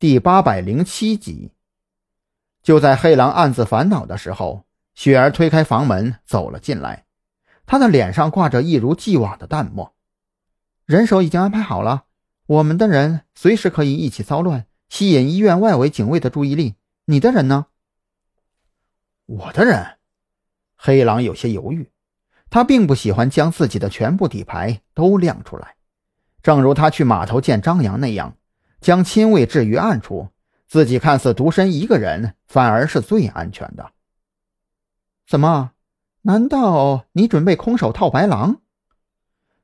第八百零七集。就在黑狼暗自烦恼的时候，雪儿推开房门走了进来，她的脸上挂着一如既往的淡漠。人手已经安排好了，我们的人随时可以一起骚乱，吸引医院外围警卫的注意力。你的人呢？我的人，黑狼有些犹豫，他并不喜欢将自己的全部底牌都亮出来，正如他去码头见张扬那样。将亲卫置于暗处，自己看似独身一个人，反而是最安全的。怎么？难道你准备空手套白狼？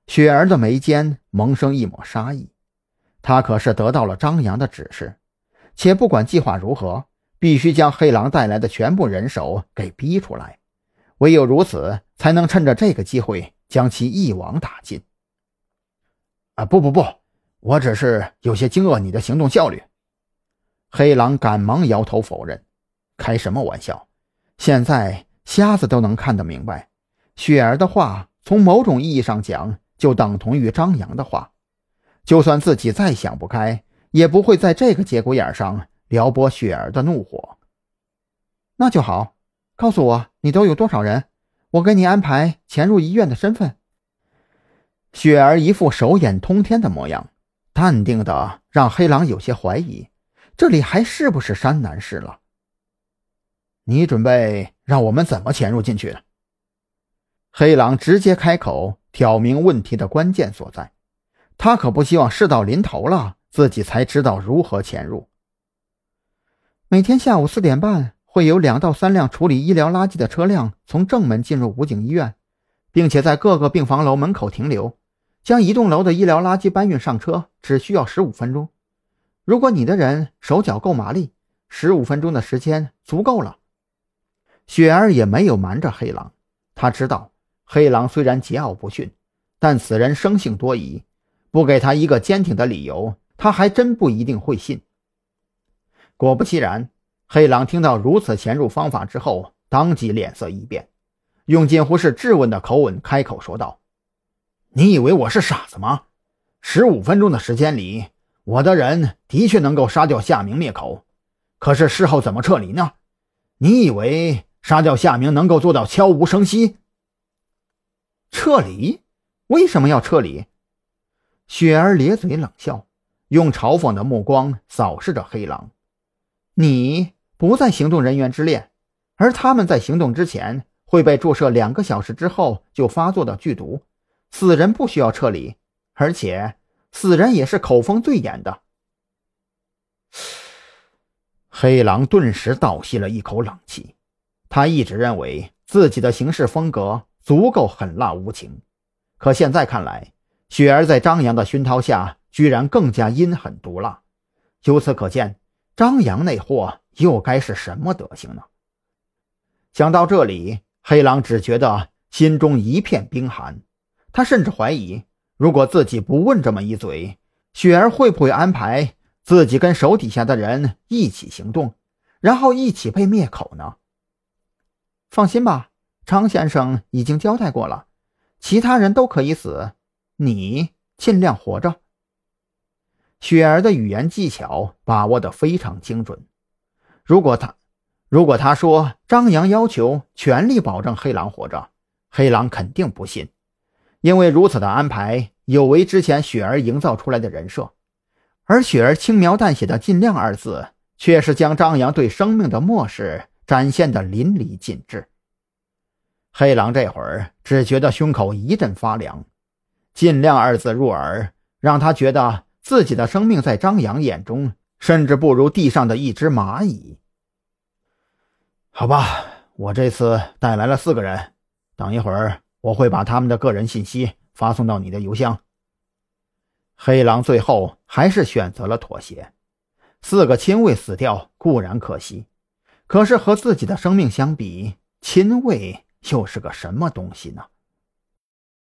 雪儿的眉间萌生一抹杀意。她可是得到了张扬的指示，且不管计划如何，必须将黑狼带来的全部人手给逼出来。唯有如此，才能趁着这个机会将其一网打尽。啊！不不不！我只是有些惊愕你的行动效率。黑狼赶忙摇头否认：“开什么玩笑？现在瞎子都能看得明白，雪儿的话从某种意义上讲就等同于张扬的话。就算自己再想不开，也不会在这个节骨眼上撩拨雪儿的怒火。那就好，告诉我你都有多少人，我给你安排潜入医院的身份。”雪儿一副手眼通天的模样。淡定的让黑狼有些怀疑，这里还是不是山南市了？你准备让我们怎么潜入进去？黑狼直接开口挑明问题的关键所在，他可不希望事到临头了自己才知道如何潜入。每天下午四点半会有两到三辆处理医疗垃圾的车辆从正门进入武警医院，并且在各个病房楼门口停留。将一栋楼的医疗垃圾搬运上车只需要十五分钟。如果你的人手脚够麻利，十五分钟的时间足够了。雪儿也没有瞒着黑狼，他知道黑狼虽然桀骜不驯，但此人生性多疑，不给他一个坚挺的理由，他还真不一定会信。果不其然，黑狼听到如此潜入方法之后，当即脸色一变，用近乎是质问的口吻开口说道。你以为我是傻子吗？十五分钟的时间里，我的人的确能够杀掉夏明灭口，可是事后怎么撤离呢？你以为杀掉夏明能够做到悄无声息？撤离？为什么要撤离？雪儿咧嘴冷笑，用嘲讽的目光扫视着黑狼。你不在行动人员之列，而他们在行动之前会被注射两个小时之后就发作的剧毒。死人不需要撤离，而且死人也是口风最严的。黑狼顿时倒吸了一口冷气，他一直认为自己的行事风格足够狠辣无情，可现在看来，雪儿在张扬的熏陶下，居然更加阴狠毒辣。由此可见，张扬那货又该是什么德行呢？想到这里，黑狼只觉得心中一片冰寒。他甚至怀疑，如果自己不问这么一嘴，雪儿会不会安排自己跟手底下的人一起行动，然后一起被灭口呢？放心吧，张先生已经交代过了，其他人都可以死，你尽量活着。雪儿的语言技巧把握的非常精准。如果他，如果他说张扬要求全力保证黑狼活着，黑狼肯定不信。因为如此的安排有违之前雪儿营造出来的人设，而雪儿轻描淡写的“尽量”二字，却是将张扬对生命的漠视展现的淋漓尽致。黑狼这会儿只觉得胸口一阵发凉，“尽量”二字入耳，让他觉得自己的生命在张扬眼中，甚至不如地上的一只蚂蚁。好吧，我这次带来了四个人，等一会儿。我会把他们的个人信息发送到你的邮箱。黑狼最后还是选择了妥协。四个亲卫死掉固然可惜，可是和自己的生命相比，亲卫又是个什么东西呢？